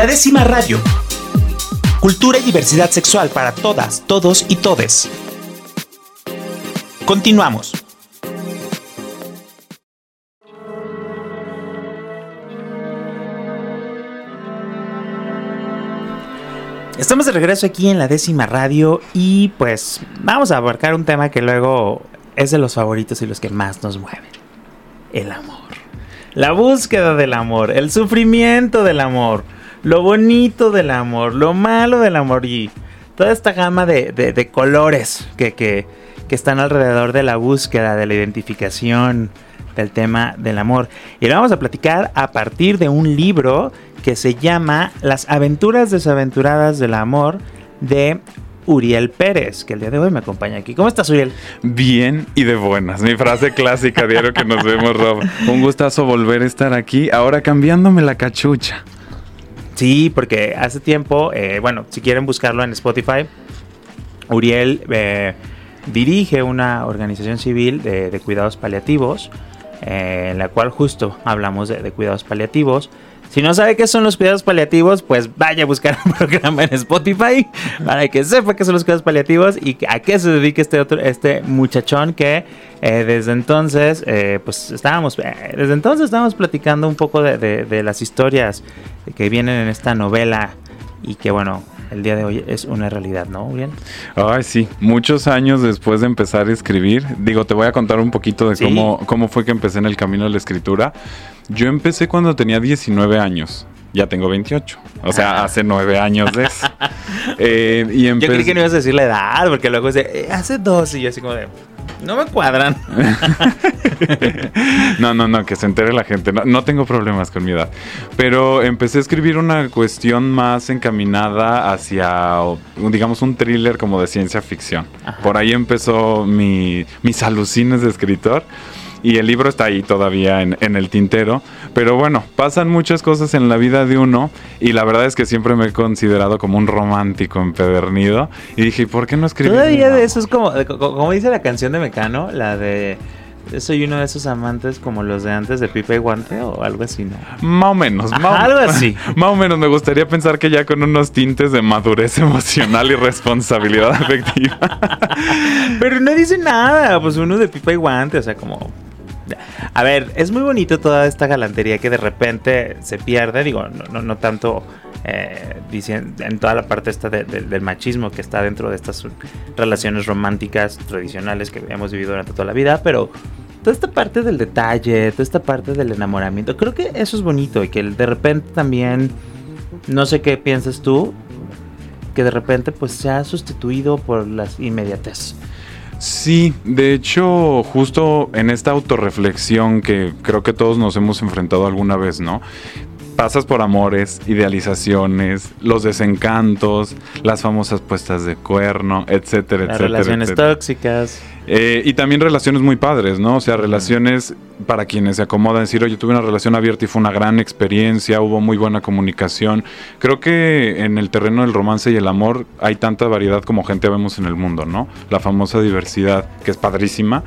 La décima radio. Cultura y diversidad sexual para todas, todos y todes. Continuamos. Estamos de regreso aquí en la décima radio y pues vamos a abarcar un tema que luego es de los favoritos y los que más nos mueven. El amor. La búsqueda del amor, el sufrimiento del amor, lo bonito del amor, lo malo del amor y toda esta gama de, colores que, que, que están alrededor de la búsqueda, de la identificación, del tema del amor. Y lo vamos a platicar a partir de un libro que se llama Las aventuras desaventuradas del amor de Uriel Pérez, que el día de hoy me acompaña aquí. ¿Cómo estás, Uriel? Bien y de buenas. Mi frase clásica, diario que nos vemos, Rob. Un gustazo volver a estar aquí, ahora cambiándome la cachucha. Sí, porque hace tiempo, eh, bueno, si quieren buscarlo en Spotify, Uriel eh, dirige una organización civil de, cuidados paliativos, eh, en la cual justo hablamos de cuidados paliativos. Si no sabe qué son los cuidados paliativos, pues vaya a buscar un programa en Spotify para que sepa qué son los cuidados paliativos y a qué se dedica este otro, este muchachón que eh, desde entonces, eh, pues estábamos, eh, desde entonces estábamos platicando un poco de, las historias que vienen en esta novela y que bueno, el día de hoy es una realidad, ¿no? Bien. Ay, sí, muchos años después de empezar a escribir, digo, te voy a contar un poquito de cómo, cómo fue que empecé en el camino de la escritura. Yo empecé cuando tenía 19 años. Ya tengo 28. O sea, hace 9 años de eso. Eh, y Yo creí que no ibas a decir la edad, porque luego dice, eh, hace dos. Y yo así como de, no me cuadran. no, no, no, que se entere la gente. No, tengo problemas con mi edad. Pero empecé a escribir una cuestión más encaminada hacia, digamos, un thriller como de ciencia ficción. Por ahí empezó mi, mis alucines de escritor y el libro está ahí todavía en, el tintero. Pero bueno, pasan muchas cosas en la vida de uno y la verdad es que siempre me he considerado como un romántico empedernido. Y dije, ¿por qué no escribir? Todavía de eso es como, como dice la canción de Mecano, la de soy uno de esos amantes como los de antes de Pipa y Guante o algo así, ¿no? Más o menos, más algo así. Más o menos, me gustaría pensar que ya con unos tintes de madurez emocional y responsabilidad afectiva. Pero no dice nada, pues uno de Pipa y Guante, o sea, como a ver, es muy bonito toda esta galantería que de repente se pierde, digo, no, tanto eh, en toda la parte esta del machismo que está dentro de estas relaciones románticas tradicionales que hemos vivido durante toda la vida, pero toda esta parte del detalle, toda esta parte del enamoramiento, creo que eso es bonito y que de repente también, no sé qué piensas tú, que de repente pues se ha sustituido por las inmediates. Sí, de hecho, justo en esta autorreflexión que creo que todos nos hemos enfrentado alguna vez, ¿no? Pasas por amores, idealizaciones, los desencantos, las famosas puestas de cuerno, etcétera, las etcétera. Relaciones tóxicas. Eh, y también relaciones muy padres, ¿no? O sea, relaciones para quienes se acomodan, decir, oye, tuve una relación abierta y fue una gran experiencia, hubo muy buena comunicación. Creo que en el terreno del romance y el amor hay tanta variedad como gente vemos en el mundo, ¿no? La famosa diversidad, que es padrísima,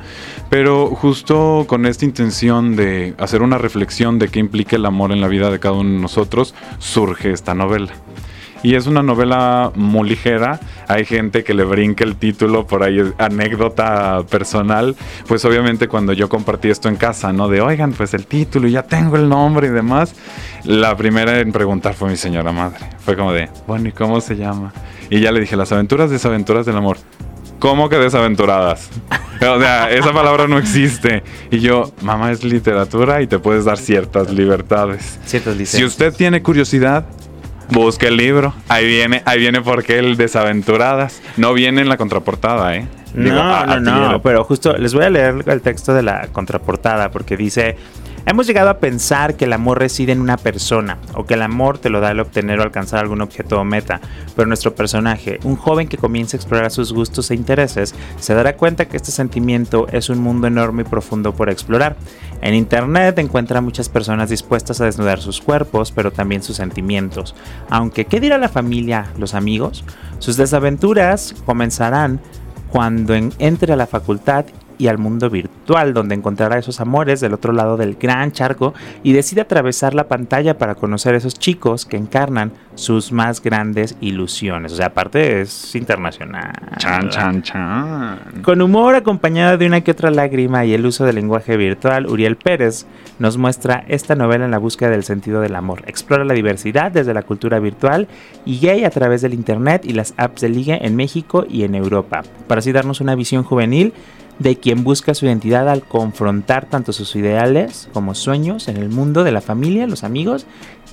pero justo con esta intención de hacer una reflexión de qué implica el amor en la vida de cada uno de nosotros, surge esta novela. Y es una novela muy ligera. Hay gente que le brinca el título por ahí, anécdota personal. Pues obviamente cuando yo compartí esto en casa, ¿no? De, oigan, pues el título, ya tengo el nombre y demás. La primera en preguntar fue mi señora madre. Fue como de, bueno, ¿y cómo se llama? Y ya le dije, las aventuras, desaventuras del amor. ¿Cómo que desaventuradas? O sea, esa palabra no existe. Y yo, mamá, es literatura y te puedes dar ciertas libertades. Ciertas Si usted tiene curiosidad, Busque el libro. Ahí viene, ahí viene porque el Desaventuradas. No viene en la contraportada, ¿eh? no, no, no, pero justo les voy a leer el texto de la contraportada porque dice Hemos llegado a pensar que el amor reside en una persona o que el amor te lo da el obtener o alcanzar algún objeto o meta, pero nuestro personaje, un joven que comienza a explorar sus gustos e intereses, se dará cuenta que este sentimiento es un mundo enorme y profundo por explorar. En Internet encuentra muchas personas dispuestas a desnudar sus cuerpos, pero también sus sentimientos. Aunque, ¿qué dirá la familia, los amigos? Sus desaventuras comenzarán cuando entre a la facultad y al mundo virtual, donde encontrará esos amores del otro lado del gran charco y decide atravesar la pantalla para conocer a esos chicos que encarnan sus más grandes ilusiones. O sea, aparte es internacional. Chan, chan, chan. Con humor acompañado de una que otra lágrima y el uso del lenguaje virtual, Uriel Pérez nos muestra esta novela en la búsqueda del sentido del amor. Explora la diversidad desde la cultura virtual y gay a través del internet y las apps de liga en México y en Europa, para así darnos una visión juvenil de quien busca su identidad al confrontar tanto sus ideales como sueños en el mundo de la familia, los amigos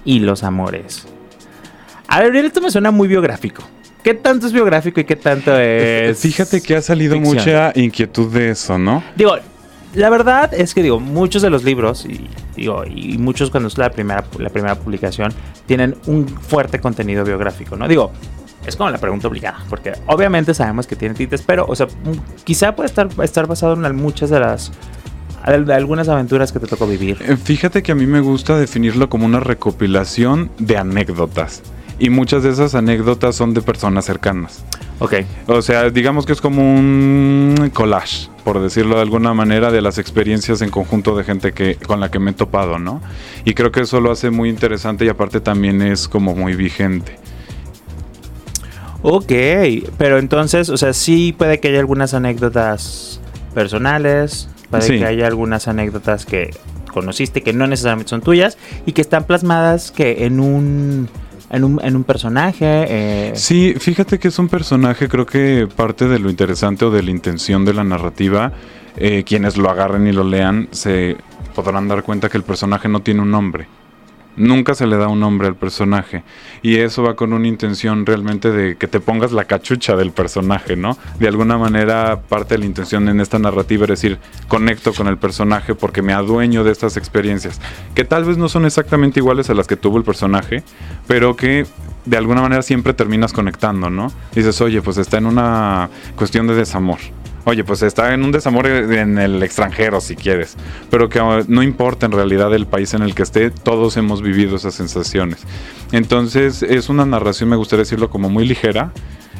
y los amores. A ver, esto me suena muy biográfico. ¿Qué tanto es biográfico y qué tanto es.? Fíjate que ha salido ficción? mucha inquietud de eso, ¿no? Digo, la verdad es que digo, muchos de los libros, y, digo, y muchos cuando es la primera, la primera publicación, tienen un fuerte contenido biográfico, ¿no? Digo, es como la pregunta obligada, porque obviamente sabemos que tiene tintes, pero, o sea, mm, quizá puede estar, estar basado en muchas de las de algunas aventuras que te tocó vivir. Eh, Fíjate que a mí me gusta definirlo como una recopilación de anécdotas. Y muchas de esas anécdotas son de personas cercanas. Ok. O sea, digamos que es como un collage, por decirlo de alguna manera, de las experiencias en conjunto de gente que, con la que me he topado, ¿no? Y creo que eso lo hace muy interesante y aparte también es como muy vigente. Ok, pero entonces, o sea, sí puede que haya algunas anécdotas personales, puede Sí. que haya algunas anécdotas que conociste que no necesariamente son tuyas y que están plasmadas que en un en un, en un personaje. eh, Sí, fíjate que es un personaje, creo que parte de lo interesante o de la intención de la narrativa, eh, quienes lo agarren y lo lean se podrán dar cuenta que el personaje no tiene un nombre. Nunca se le da un nombre al personaje. Y eso va con una intención realmente de que te pongas la cachucha del personaje, ¿no? De alguna manera, parte de la intención en esta narrativa es decir, conecto con el personaje porque me adueño de estas experiencias. Que tal vez no son exactamente iguales a las que tuvo el personaje, pero que de alguna manera siempre terminas conectando, ¿no? Dices, oye, pues está en una cuestión de desamor. Oye, pues está en un desamor en el extranjero, si quieres. Pero que uh, no importa en realidad el país en el que esté, todos hemos vivido esas sensaciones. Entonces, es una narración, me gustaría decirlo, como muy ligera.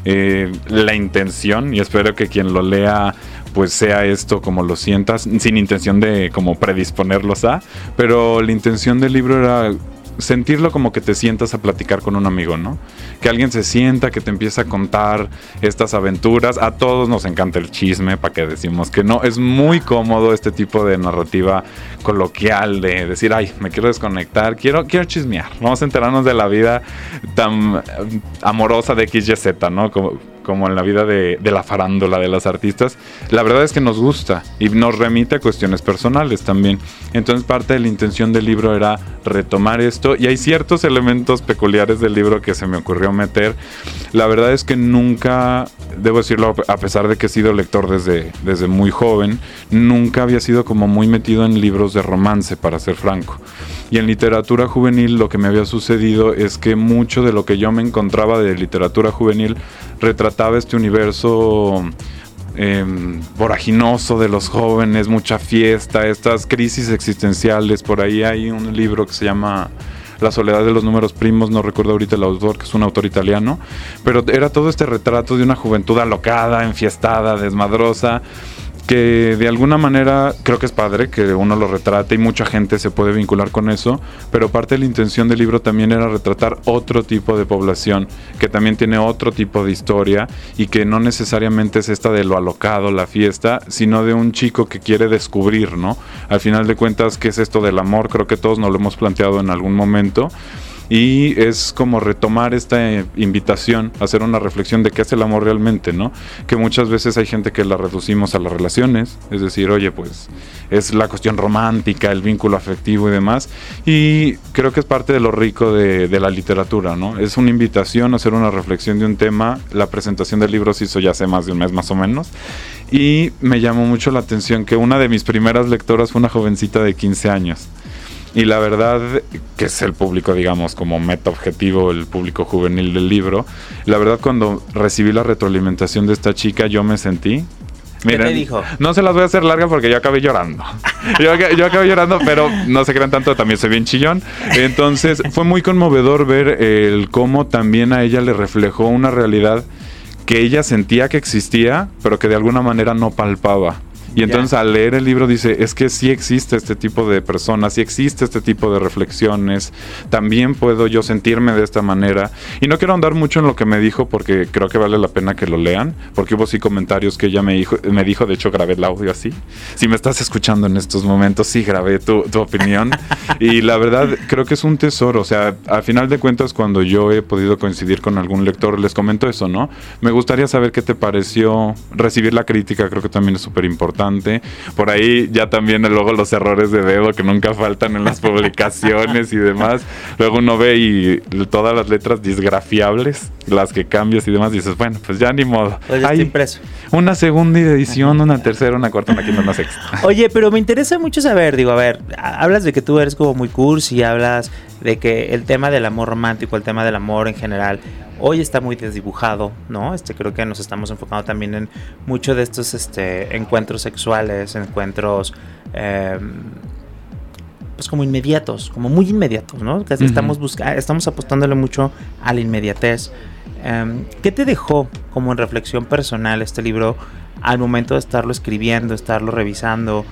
Eh, la intención, y espero que quien lo lea pues sea esto como lo sientas, sin intención de como predisponerlos a, pero la intención del libro era sentirlo como que te sientas a platicar con un amigo, ¿no? Que alguien se sienta, que te empieza a contar estas aventuras. A todos nos encanta el chisme, para que decimos que no. Es muy cómodo este tipo de narrativa coloquial de decir, ay, me quiero desconectar, quiero, quiero chismear. Vamos a enterarnos de la vida tan eh, amorosa de XYZ, ¿no? Como, como en la vida de, de, la farándula de las artistas, la verdad es que nos gusta y nos remite a cuestiones personales también. Entonces parte de la intención del libro era retomar esto y hay ciertos elementos peculiares del libro que se me ocurrió meter. La verdad es que nunca, debo decirlo, a pesar de que he sido lector desde, desde muy joven, nunca había sido como muy metido en libros de romance, para ser franco. Y en literatura juvenil lo que me había sucedido es que mucho de lo que yo me encontraba de literatura juvenil retrataba este universo eh, voraginoso de los jóvenes, mucha fiesta, estas crisis existenciales. Por ahí hay un libro que se llama La soledad de los números primos, no recuerdo ahorita el autor, que es un autor italiano, pero era todo este retrato de una juventud alocada, enfiestada, desmadrosa que de alguna manera creo que es padre que uno lo retrate y mucha gente se puede vincular con eso, pero parte de la intención del libro también era retratar otro tipo de población que también tiene otro tipo de historia y que no necesariamente es esta de lo alocado, la fiesta, sino de un chico que quiere descubrir, ¿no? Al final de cuentas, ¿qué es esto del amor? Creo que todos nos lo hemos planteado en algún momento y es como retomar esta invitación hacer una reflexión de qué es el amor realmente, ¿no? Que muchas veces hay gente que la reducimos a las relaciones, es decir, oye, pues es la cuestión romántica, el vínculo afectivo y demás, y creo que es parte de lo rico de, de la literatura, ¿no? Es una invitación a hacer una reflexión de un tema, la presentación del libro se hizo ya hace más de un mes más o menos, y me llamó mucho la atención que una de mis primeras lectoras fue una jovencita de 15 años. Y la verdad, que es el público, digamos, como meta objetivo, el público juvenil del libro, la verdad cuando recibí la retroalimentación de esta chica, yo me sentí... Miren, ¿Qué te dijo? No se las voy a hacer larga porque yo acabé llorando. yo, yo, acabé llorando, pero no se crean tanto, también soy bien chillón. Entonces fue muy conmovedor ver el cómo también a ella le reflejó una realidad que ella sentía que existía, pero que de alguna manera no palpaba Y entonces al leer el libro dice, es que sí existe este tipo de personas, sí existe este tipo de reflexiones, también puedo yo sentirme de esta manera. Y no quiero andar mucho en lo que me dijo porque creo que vale la pena que lo lean, porque hubo sí comentarios que ella me dijo, me dijo de hecho grabé el audio así. Si me estás escuchando en estos momentos, sí grabé tu, tu opinión. y la verdad creo que es un tesoro, o sea, al final de cuentas cuando yo he podido coincidir con algún lector, les comento eso, ¿no? Me gustaría saber qué te pareció recibir la crítica, creo que también es súper importante. Por ahí ya también luego los errores de dedo que nunca faltan en las publicaciones y demás. Luego uno ve y todas las letras disgrafiables, las que cambias y demás, dices, bueno, pues ya ni modo. Hay impreso. Una segunda edición, una tercera, una cuarta, una quinta, una sexta. Oye, pero me interesa mucho saber, digo, a ver, hablas de que tú eres como muy cursi, hablas de que el tema del amor romántico, el tema del amor en general, hoy está muy desdibujado, ¿no? Este creo que nos estamos enfocando también en muchos de estos este, encuentros sexuales, encuentros em, pues como inmediatos, como muy inmediatos, ¿no? Casi estamos buscando, estamos apostándole mucho a la inmediatez. Em, ¿Qué te dejó como en reflexión personal este libro al momento de estarlo escribiendo, estarlo revisando,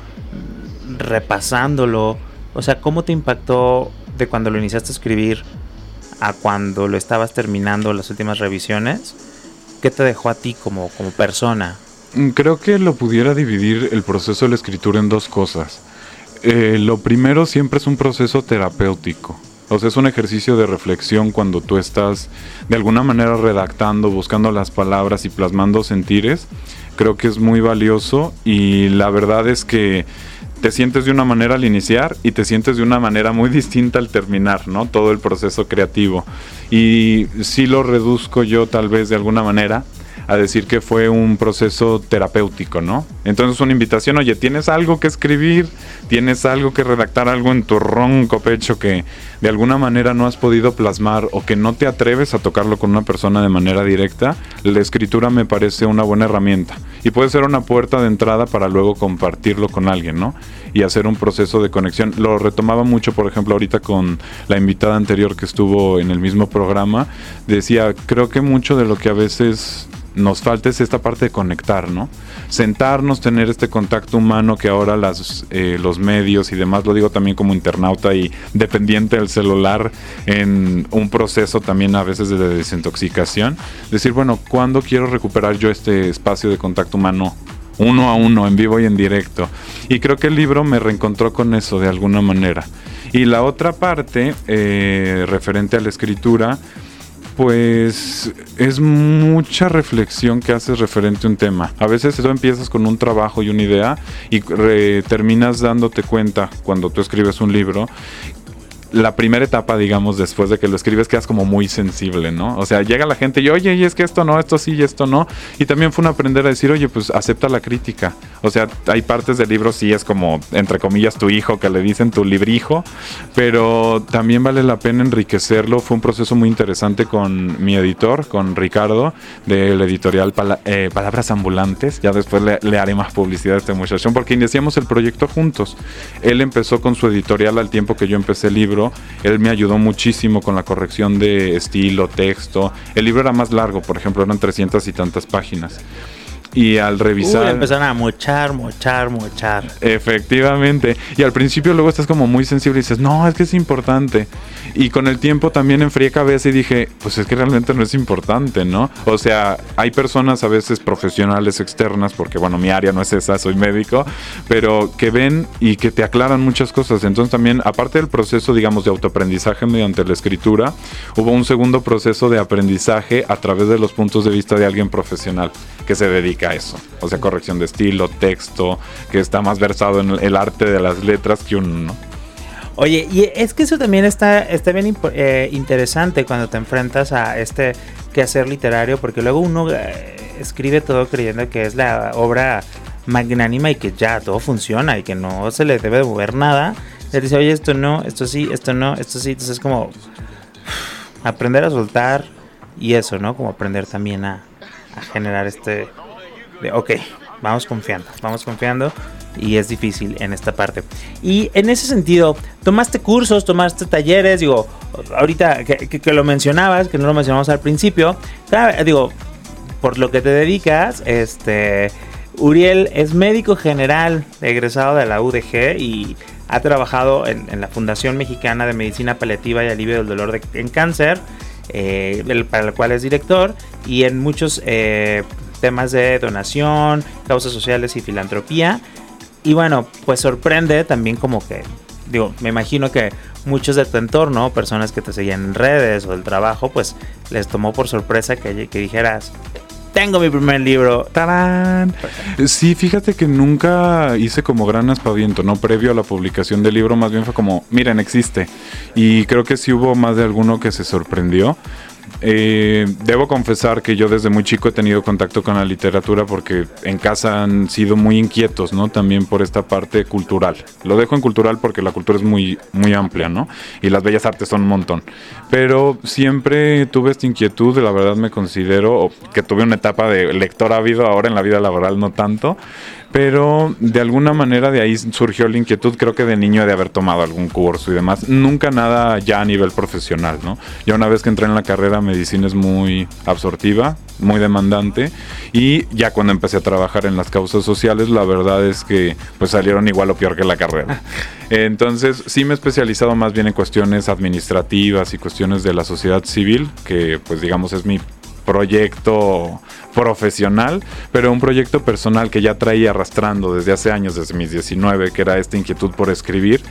repasándolo? O sea, ¿cómo te impactó de cuando lo iniciaste a escribir a cuando lo estabas terminando las últimas revisiones? ¿Qué te dejó a ti como, como persona? Mm, creo que lo pudiera dividir el proceso de la escritura en dos cosas. Eh, lo primero siempre es un proceso terapéutico. O sea, es un ejercicio de reflexión cuando tú estás de alguna manera redactando, buscando las palabras y plasmando sentires. Creo que es muy valioso y la verdad es que te sientes de una manera al iniciar y te sientes de una manera muy distinta al terminar, ¿no? Todo el proceso creativo. Y si lo reduzco yo tal vez de alguna manera a decir que fue un proceso terapéutico, ¿no? Entonces una invitación, oye, ¿tienes algo que escribir? ¿Tienes algo que redactar, algo en tu ronco pecho que de alguna manera no has podido plasmar o que no te atreves a tocarlo con una persona de manera directa? La escritura me parece una buena herramienta y puede ser una puerta de entrada para luego compartirlo con alguien, ¿no? Y hacer un proceso de conexión. Lo retomaba mucho, por ejemplo, ahorita con la invitada anterior que estuvo en el mismo programa, decía, creo que mucho de lo que a veces nos falta es esta parte de conectar, ¿no? Sentarnos, tener este contacto humano que ahora las, eh, los medios y demás, lo digo también como internauta y dependiente del celular en un proceso también a veces de desintoxicación. Decir, bueno, ¿cuándo quiero recuperar yo este espacio de contacto humano uno a uno, en vivo y en directo? Y creo que el libro me reencontró con eso de alguna manera. Y la otra parte, eh, referente a la escritura, pues es mucha reflexión que haces referente a un tema. A veces tú empiezas con un trabajo y una idea y terminas dándote cuenta cuando tú escribes un libro la primera etapa, digamos, después de que lo escribes, quedas como muy sensible, ¿no? O sea, llega la gente y, oye, y es que esto no, esto sí y esto no. Y también fue un aprender a decir, oye, pues acepta la crítica. O sea, hay partes del libro, sí es como, entre comillas, tu hijo, que le dicen tu librijo, pero también vale la pena enriquecerlo. Fue un proceso muy interesante con mi editor, con Ricardo, del editorial eh, Palabras Ambulantes. Ya después le, le haré más publicidad a este muchacho, porque iniciamos el proyecto juntos. Él empezó con su editorial al tiempo que yo empecé el libro él me ayudó muchísimo con la corrección de estilo, texto. El libro era más largo, por ejemplo, eran 300 y tantas páginas. Y al revisar. Uy, empezaron a mochar, mochar, mochar. Efectivamente. Y al principio luego estás como muy sensible y dices, no, es que es importante. Y con el tiempo también enfrié cabeza y dije, pues es que realmente no es importante, ¿no? O sea, hay personas a veces profesionales externas, porque bueno, mi área no es esa, soy médico, pero que ven y que te aclaran muchas cosas. Entonces también, aparte del proceso, digamos, de autoaprendizaje mediante la escritura, hubo un segundo proceso de aprendizaje a través de los puntos de vista de alguien profesional que se dedica a eso. O sea, corrección de estilo, texto, que está más versado en el arte de las letras que uno, ¿no? Oye, y es que eso también está, está bien eh, interesante cuando te enfrentas a este quehacer literario, porque luego uno eh, escribe todo creyendo que es la obra magnánima y que ya todo funciona y que no se le debe mover nada. Le dice, oye, esto no, esto sí, esto no, esto sí. Entonces es como aprender a soltar y eso, ¿no? Como aprender también a generar este... De, ok, vamos confiando, vamos confiando y es difícil en esta parte. Y en ese sentido, tomaste cursos, tomaste talleres, digo, ahorita que, lo mencionabas, que no lo mencionamos al principio, digo, por lo que te dedicas, este, Uriel es médico general egresado de la UDG y ha trabajado en, la Fundación Mexicana de Medicina Paliativa y Alivio del Dolor en Cáncer, eh, para la cual es director, y en muchos eh, temas de donación, causas sociales y filantropía. Y bueno, pues sorprende también como que, digo, me imagino que muchos de tu entorno, personas que te seguían en redes o del trabajo, pues les tomó por sorpresa que, que dijeras, tengo mi primer libro. ¡Tarán! Sí, fíjate que nunca hice como gran aspaviento, ¿no? Previo a la publicación del libro, más bien fue como, miren, existe. Y creo que sí hubo más de alguno que se sorprendió. Eh, debo confesar que yo desde muy chico he tenido contacto con la literatura porque en casa han sido muy inquietos, ¿no? También por esta parte cultural. Lo dejo en cultural porque la cultura es muy, muy amplia, ¿no? Y las bellas artes son un montón. Pero siempre tuve esta inquietud, la verdad me considero que tuve una etapa de lector ávido, ahora en la vida laboral no tanto pero de alguna manera de ahí surgió la inquietud, creo que de niño de haber tomado algún curso y demás, nunca nada ya a nivel profesional, ¿no? Ya una vez que entré en la carrera, medicina es muy absortiva, muy demandante y ya cuando empecé a trabajar en las causas sociales, la verdad es que pues salieron igual o peor que la carrera. Entonces sí me he especializado más bien en cuestiones administrativas y cuestiones de la sociedad civil, que pues digamos es mi proyecto profesional, pero un proyecto personal que ya traía arrastrando desde hace años, desde mis 19, que era esta inquietud por escribir,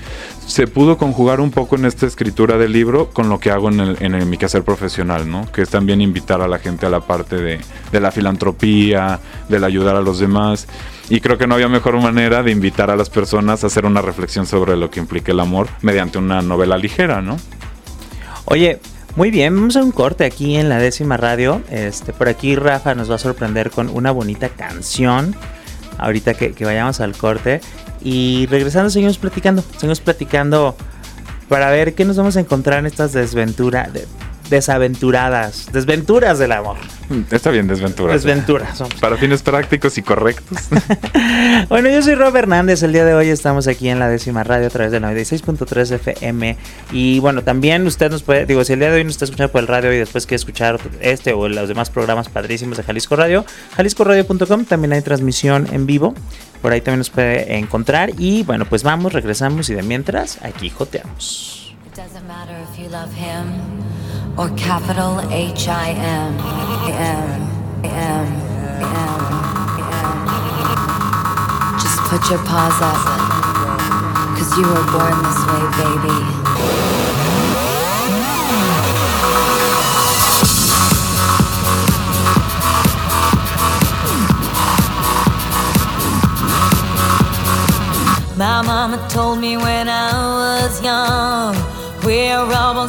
se pudo conjugar un poco en esta escritura del libro con lo que hago en, el, en mi quehacer profesional, ¿no? que es también invitar a la gente a la parte de, de la filantropía, del ayudar a los demás. Y creo que no había mejor manera de invitar a las personas a hacer una reflexión sobre lo que implica el amor mediante una novela ligera, ¿no? Oye, muy bien, vamos a un corte aquí en la décima radio. Este, por aquí Rafa nos va a sorprender con una bonita canción. Ahorita que, vayamos al corte. Y regresando seguimos platicando. Seguimos platicando para ver qué nos vamos a encontrar en estas desventuras desaventuradas, desventuras del amor. Mm, está bien, desventuras. Desventuras. Para fines prácticos y correctos. bueno, yo soy Rob Hernández. El día de hoy estamos aquí en la décima radio a través de 96.3 FM. Y bueno, también usted nos puede, digo, si el día de hoy nos está escuchando por el radio y después quiere escuchar este o los demás programas padrísimos de Jalisco Radio, jaliscoradio.com también hay transmisión en vivo. Por ahí también nos puede encontrar. Y bueno, pues vamos, regresamos y de mientras, aquí joteamos. Or capital H I M M M M M. Just put your paws up, cause you were born this way, baby. My mama told me when I was young we're all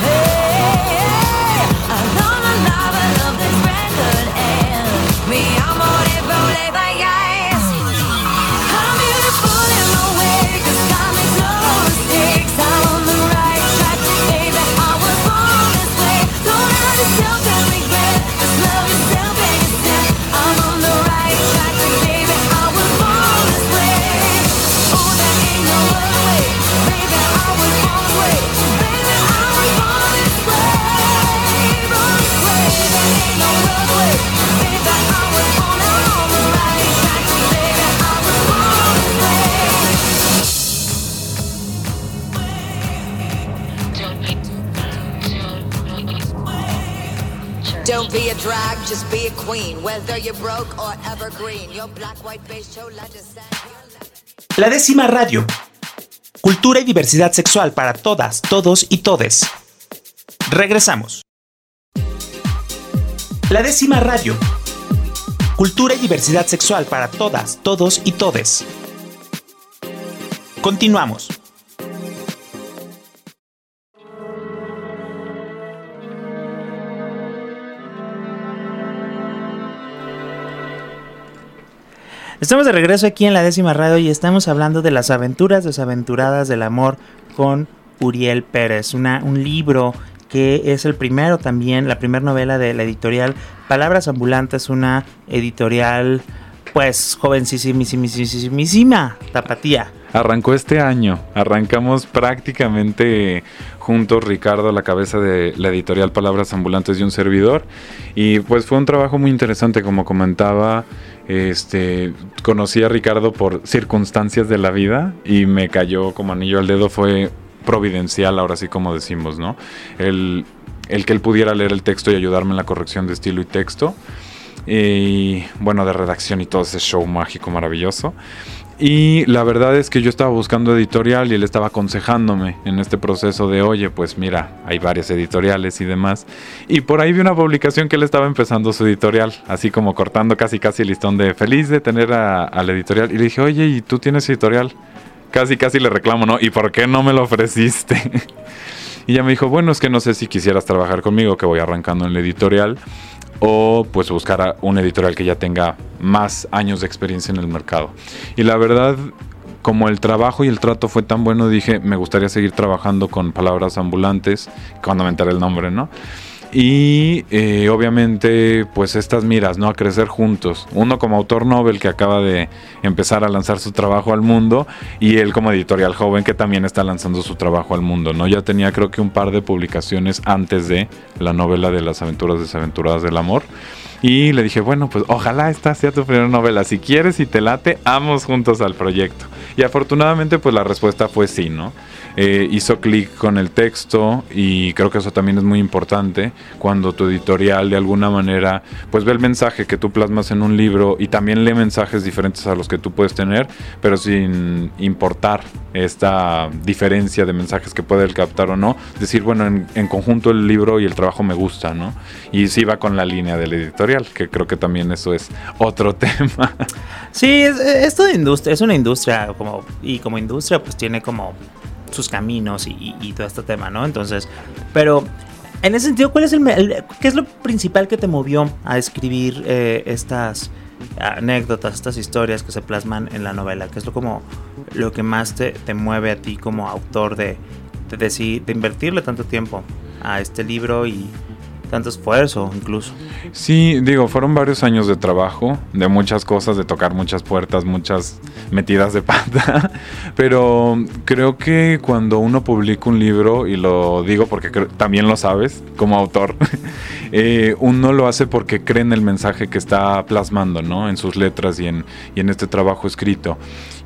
La décima radio. Cultura y diversidad sexual para todas, todos y todes. Regresamos. La décima radio. Cultura y diversidad sexual para todas, todos y todes. Continuamos. Estamos de regreso aquí en la décima radio y estamos hablando de las aventuras desaventuradas del amor con Uriel Pérez, una, un libro que es el primero también, la primera novela de la editorial Palabras Ambulantes, una editorial pues jovencísima, tapatía. Arrancó este año, arrancamos prácticamente juntos Ricardo a la cabeza de la editorial Palabras Ambulantes y un servidor y pues fue un trabajo muy interesante como comentaba este, conocí a Ricardo por circunstancias de la vida y me cayó como anillo al dedo. Fue providencial, ahora sí como decimos, ¿no? El, el que él pudiera leer el texto y ayudarme en la corrección de estilo y texto. Y bueno, de redacción y todo ese show mágico maravilloso. Y la verdad es que yo estaba buscando editorial y él estaba aconsejándome en este proceso de, oye, pues mira, hay varias editoriales y demás. Y por ahí vi una publicación que él estaba empezando su editorial, así como cortando casi casi el listón de feliz de tener a, la editorial. Y le dije, oye, ¿y tú tienes editorial? Casi casi le reclamo, ¿no? ¿Y por qué no me lo ofreciste? y ella me dijo, bueno, es que no sé si quisieras trabajar conmigo, que voy arrancando en la editorial o pues buscar un editorial que ya tenga más años de experiencia en el mercado. Y la verdad, como el trabajo y el trato fue tan bueno, dije, me gustaría seguir trabajando con palabras ambulantes, cuando me enteré el nombre, ¿no? Y eh, obviamente pues estas miras, ¿no? A crecer juntos. Uno como autor Nobel que acaba de empezar a lanzar su trabajo al mundo y él como editorial joven que también está lanzando su trabajo al mundo, ¿no? Ya tenía creo que un par de publicaciones antes de la novela de las aventuras desaventuradas del amor. Y le dije, bueno, pues ojalá esta sea tu primera novela. Si quieres y te late, vamos juntos al proyecto. Y afortunadamente, pues la respuesta fue sí, ¿no? Eh, hizo clic con el texto y creo que eso también es muy importante cuando tu editorial de alguna manera pues ve el mensaje que tú plasmas en un libro y también lee mensajes diferentes a los que tú puedes tener, pero sin importar esta diferencia de mensajes que puede captar o no. Decir, bueno, en, conjunto el libro y el trabajo me gusta, ¿no? Y sí va con la línea del editorial, que creo que también eso es otro tema. Sí, es, esto de industria, es una industria como, y como industria pues tiene como sus caminos y, todo este tema, ¿no? Entonces, pero en ese sentido, ¿cuál es el, qué es lo principal que te movió a escribir eh, estas anécdotas, estas historias que se plasman en la novela? ¿Qué es lo como lo que más te, te mueve a ti como autor de, de, decir, de invertirle tanto tiempo a este libro y tanto esfuerzo incluso. Sí, digo, fueron varios años de trabajo, de muchas cosas, de tocar muchas puertas, muchas metidas de pata, pero creo que cuando uno publica un libro, y lo digo porque también lo sabes como autor, eh, uno lo hace porque cree en el mensaje que está plasmando, ¿no? En sus letras y en, y en este trabajo escrito.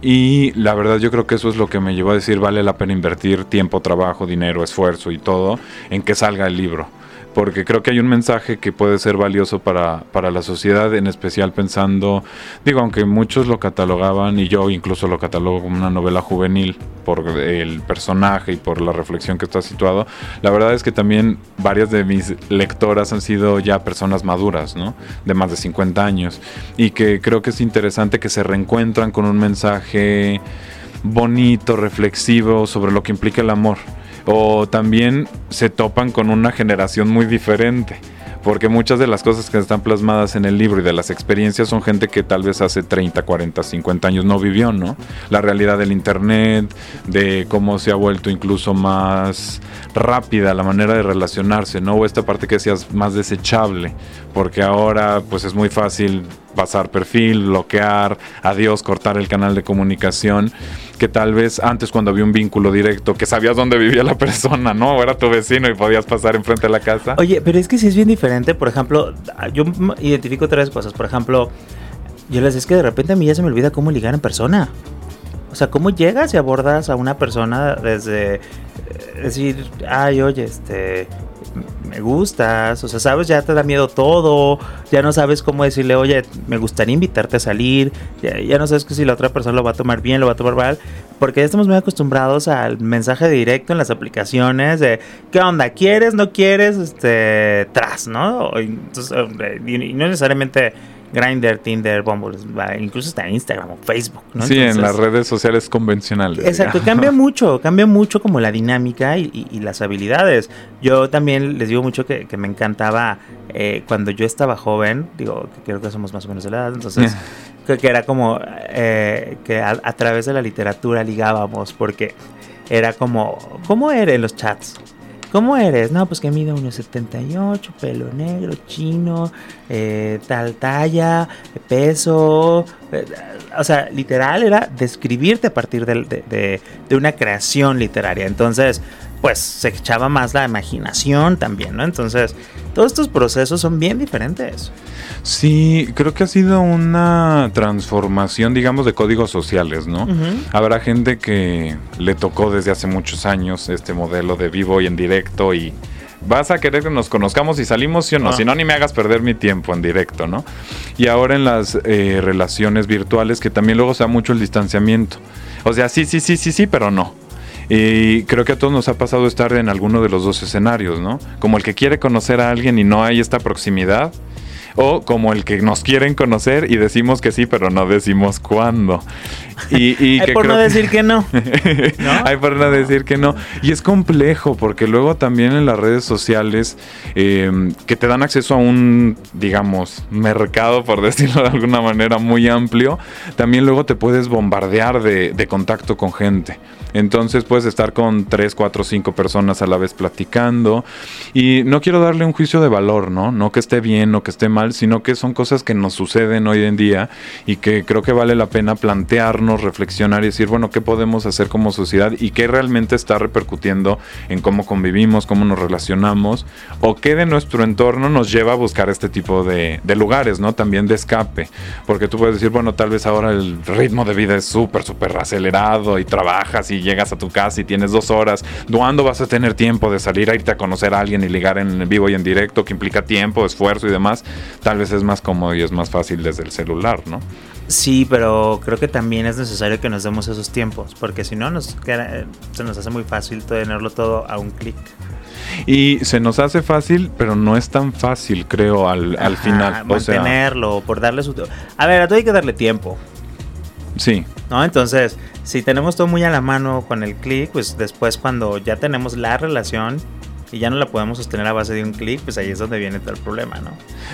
Y la verdad yo creo que eso es lo que me llevó a decir, vale la pena invertir tiempo, trabajo, dinero, esfuerzo y todo en que salga el libro porque creo que hay un mensaje que puede ser valioso para, para, la sociedad, en especial pensando, digo, aunque muchos lo catalogaban, y yo incluso lo catalogo como una novela juvenil por el personaje y por la reflexión que está situado, la verdad es que también varias de mis lectoras han sido ya personas maduras, ¿no? De más de 50 años, y que creo que es interesante que se reencuentran con un mensaje bonito, reflexivo sobre lo que implica el amor o también se topan con una generación muy diferente. Porque muchas de las cosas que están plasmadas en el libro y de las experiencias son gente que tal vez hace 30, 40, 50 años no vivió, ¿no? La realidad del Internet, de cómo se ha vuelto incluso más rápida la manera de relacionarse, ¿no? O esta parte que decías más desechable, porque ahora pues es muy fácil pasar perfil, bloquear, adiós, cortar el canal de comunicación, que tal vez antes cuando había un vínculo directo, que sabías dónde vivía la persona, ¿no? O era tu vecino y podías pasar enfrente de la casa. Oye, pero es que si es bien diferente, por ejemplo, yo identifico tres cosas, por ejemplo, yo les es que de repente a mí ya se me olvida cómo ligar en persona. O sea, ¿cómo llegas y abordas a una persona desde decir, ay, oye, este, me gustas, o sea, sabes, ya te da miedo todo, ya no sabes cómo decirle, oye, me gustaría invitarte a salir, ya, no sabes que si la otra persona lo va a tomar bien, lo va a tomar mal, porque ya estamos muy acostumbrados al mensaje directo en las aplicaciones de, ¿qué onda? ¿Quieres? ¿No quieres? Este, tras, ¿no? Entonces, y no necesariamente Grindr, Tinder, Bumble, incluso está en Instagram o Facebook, ¿no? Sí, en las redes sociales convencionales. Exacto, cambia mucho, cambia mucho como la dinámica y, las habilidades. Yo también les digo mucho que, me encantaba eh, cuando yo estaba joven, digo, que creo que somos más o menos de la edad, entonces... que, era como eh, que a, a, través de la literatura ligábamos, porque era como, ¿cómo eran los chats? ¿Cómo eres? No, pues que mide 1,78, pelo negro, chino, eh, tal talla, peso. Eh, o sea, literal era describirte a partir de, una creación literaria. Entonces, pues se echaba más la imaginación también, ¿no? Entonces, todos estos procesos son bien diferentes. Sí, creo que ha sido una transformación, digamos, de códigos sociales, ¿no? Habrá gente que le tocó desde hace muchos años este modelo de vivo y en directo y vas a querer que nos conozcamos y salimos, sí o no, ah. si no, ni me hagas perder mi tiempo en directo, ¿no? Y ahora en las eh, relaciones virtuales, que también luego se da mucho el distanciamiento. O sea, sí, sí, sí, sí, sí, pero no. Y creo que a todos nos ha pasado estar en alguno de los dos escenarios, ¿no? Como el que quiere conocer a alguien y no hay esta proximidad o como el que nos quieren conocer y decimos que sí, pero no decimos cuándo. Y, Hay por no decir que no. Hay por no decir que no. Y es complejo porque luego también en las redes sociales em, que te dan acceso a un, digamos, mercado, por decirlo de alguna manera, muy amplio, también luego te puedes bombardear de, de contacto con gente. Entonces puedes estar con 3, 4, 5 personas a la vez platicando. Y no quiero darle un juicio de valor, ¿no? No que esté bien o que esté mal, sino que son cosas que nos suceden hoy en día y que creo que vale la pena plantearnos, reflexionar y decir, bueno, ¿qué podemos hacer como sociedad y qué realmente está repercutiendo en cómo convivimos, cómo nos relacionamos o qué de nuestro entorno nos lleva a buscar este tipo de, lugares, ¿no? También de escape. Porque tú puedes decir, bueno, tal vez ahora el ritmo de vida es súper, súper acelerado y trabajas y llegas a tu casa y tienes dos horas, ¿cuándo vas a tener tiempo de salir a irte a conocer a alguien y ligar en vivo y en directo, que implica tiempo, esfuerzo y demás? Tal vez es más cómodo y es más fácil desde el celular, ¿no? Sí, pero creo que también es necesario que nos demos esos tiempos, porque si no nos se nos hace muy fácil tenerlo todo a un clic. Y se nos hace fácil, pero no es tan fácil, creo, al, al final. Mantenerlo, por darle su... A ver, a todo hay que darle tiempo. Sí. ¿No? Entonces, si tenemos todo muy a la mano con el clic, pues después cuando ya tenemos la relación y ya no la podemos sostener a base de un clic, pues ahí es donde viene todo el problema, ¿no?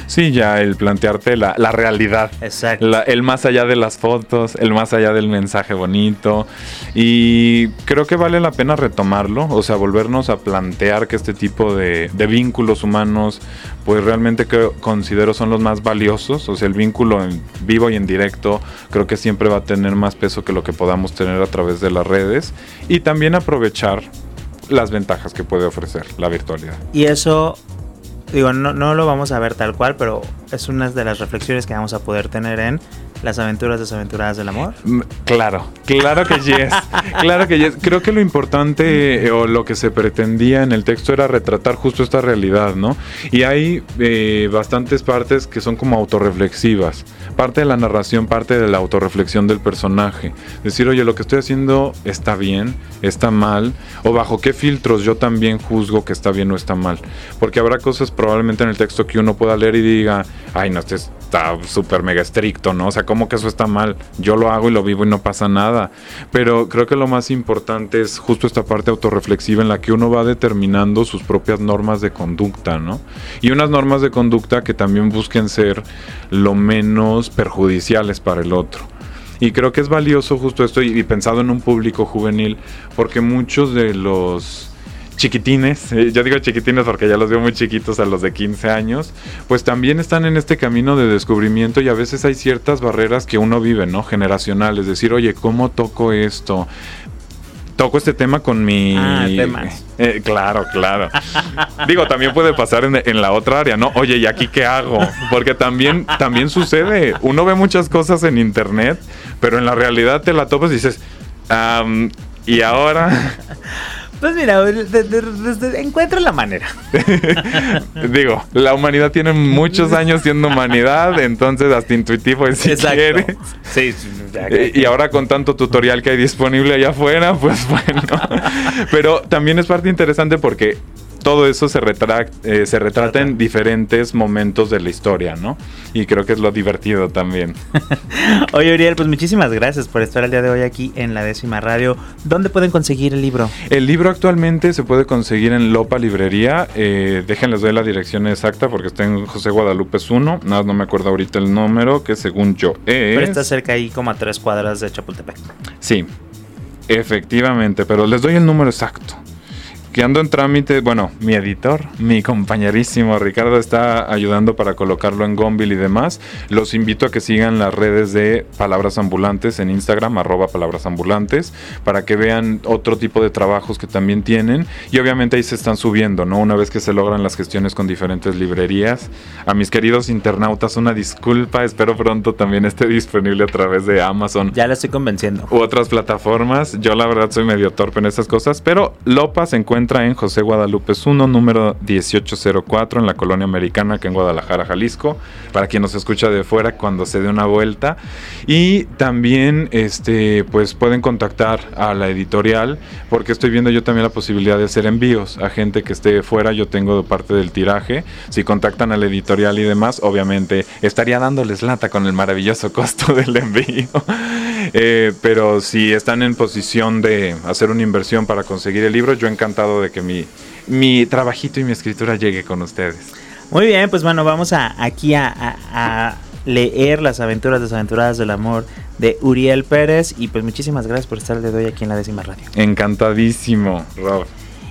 Sí, ya el plantearte la, realidad. Exacto. el más allá de las fotos, el más allá del mensaje bonito. Y creo que vale la pena retomarlo, o sea, volvernos a plantear que este tipo de, de vínculos humanos, pues realmente que considero son los más valiosos. O sea, el vínculo en vivo y en directo creo que siempre va a tener más peso que lo que podamos tener a través de las redes. Y también aprovechar las ventajas que puede ofrecer la virtualidad. Y eso, digo, no, no lo vamos a ver tal cual, pero es una de las reflexiones que vamos a poder tener en las aventuras desaventuradas del amor. Mm, claro, claro que yes. claro que yes. Creo que lo importante eh, o lo que se pretendía en el texto era retratar justo esta realidad, ¿no? Y hay eh, bastantes partes que son como autorreflexivas. Parte de la narración, parte de la autorreflexión del personaje. Decir, oye, lo que estoy haciendo está bien, está mal, o bajo qué filtros yo también juzgo que está bien o está mal. Porque habrá cosas probablemente en el texto que uno pueda leer y diga, ay, no, este está súper mega estricto, ¿no? O sea, ¿cómo que eso está mal? Yo lo hago y lo vivo y no pasa nada. Pero creo que lo más importante es justo esta parte autorreflexiva en la que uno va determinando sus propias normas de conducta, ¿no? Y unas normas de conducta que también busquen ser lo menos perjudiciales para el otro. Y creo que es valioso justo esto y, pensado en un público juvenil, porque muchos de los chiquitines, eh, yo digo chiquitines porque ya los veo muy chiquitos a los de 15 años, pues también están en este camino de descubrimiento y a veces hay ciertas barreras que uno vive, ¿no? Generacionales, decir, oye, ¿cómo toco esto? toco este tema con mi. Ah, temas. Eh, claro, claro. Digo, también puede pasar en, la otra área, ¿no? Oye, ¿y aquí qué hago? Porque también, también sucede. Uno ve muchas cosas en internet, pero en la realidad te la topas y dices, ¿y ahora? Pues mira, encuentra la manera. Digo, la humanidad tiene muchos años siendo humanidad, entonces hasta intuitivo es si quieres. Sí, y ahora con tanto tutorial que hay disponible allá afuera, pues bueno. Pero también es parte interesante porque todo eso se, eh, se retrata en diferentes momentos de la historia, ¿no? Y creo que es lo divertido también. Oye, Uriel, pues muchísimas gracias por estar el día de hoy aquí en la décima radio. ¿Dónde pueden conseguir el libro? El libro actualmente se puede conseguir en Lopa Librería. Eh, déjenles doy la dirección exacta porque está en José Guadalupe 1. Nada, no me acuerdo ahorita el número, que según yo es. Pero está cerca ahí como a tres cuadras de Chapultepec. Sí, efectivamente, pero les doy el número exacto que ando en trámite, bueno, mi editor, mi compañerísimo Ricardo está ayudando para colocarlo en Gombil y demás. Los invito a que sigan las redes de Palabras Ambulantes en Instagram, arroba Palabras Ambulantes, para que vean otro tipo de trabajos que también tienen. Y obviamente ahí se están subiendo, ¿no? Una vez que se logran las gestiones con diferentes librerías. A mis queridos internautas, una disculpa, espero pronto también esté disponible a través de Amazon. Ya la estoy convenciendo. U otras plataformas. Yo la verdad soy medio torpe en estas cosas, pero Lopa se encuentra encuentra en José Guadalupe 1, número 1804, en la colonia americana, que en Guadalajara, Jalisco, para quien nos escucha de fuera cuando se dé una vuelta. Y también este, pues pueden contactar a la editorial, porque estoy viendo yo también la posibilidad de hacer envíos a gente que esté fuera. Yo tengo parte del tiraje. Si contactan a la editorial y demás, obviamente estaría dándoles lata con el maravilloso costo del envío. Eh, pero si están en posición de hacer una inversión para conseguir el libro, yo encantado de que mi, mi trabajito y mi escritura llegue con ustedes. Muy bien, pues bueno, vamos a, aquí a, leer las aventuras desaventuradas del amor de Uriel Pérez. Y pues muchísimas gracias por estar de hoy aquí en la décima radio. Encantadísimo, Rob.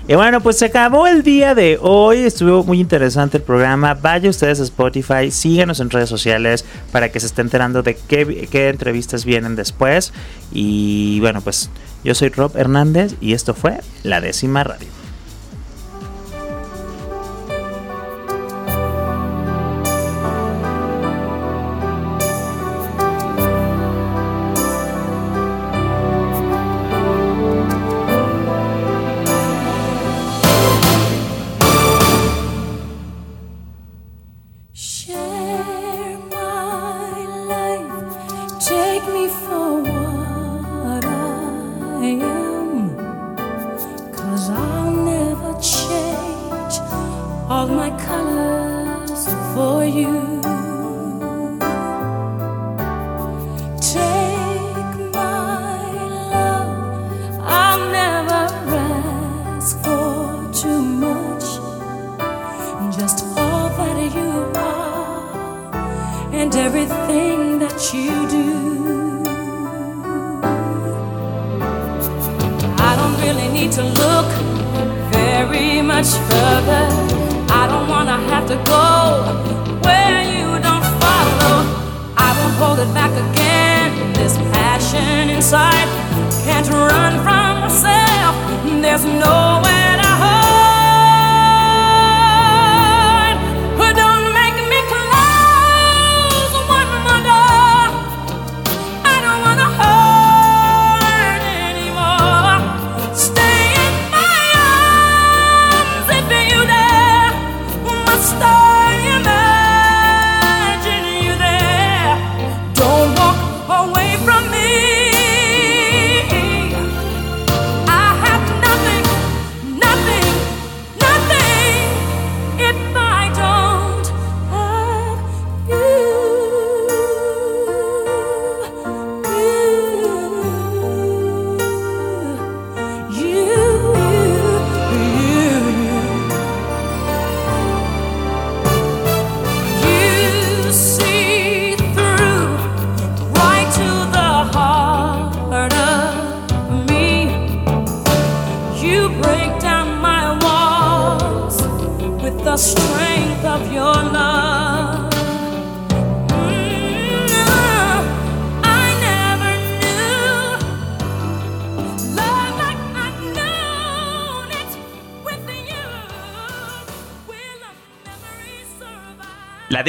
Y bueno, pues se acabó el día de hoy. Estuvo muy interesante el programa. Vaya ustedes a Spotify, síganos en redes sociales para que se esté enterando de qué, qué entrevistas vienen después. Y bueno, pues yo soy Rob Hernández y esto fue La Décima Radio. Come.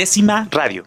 Décima radio.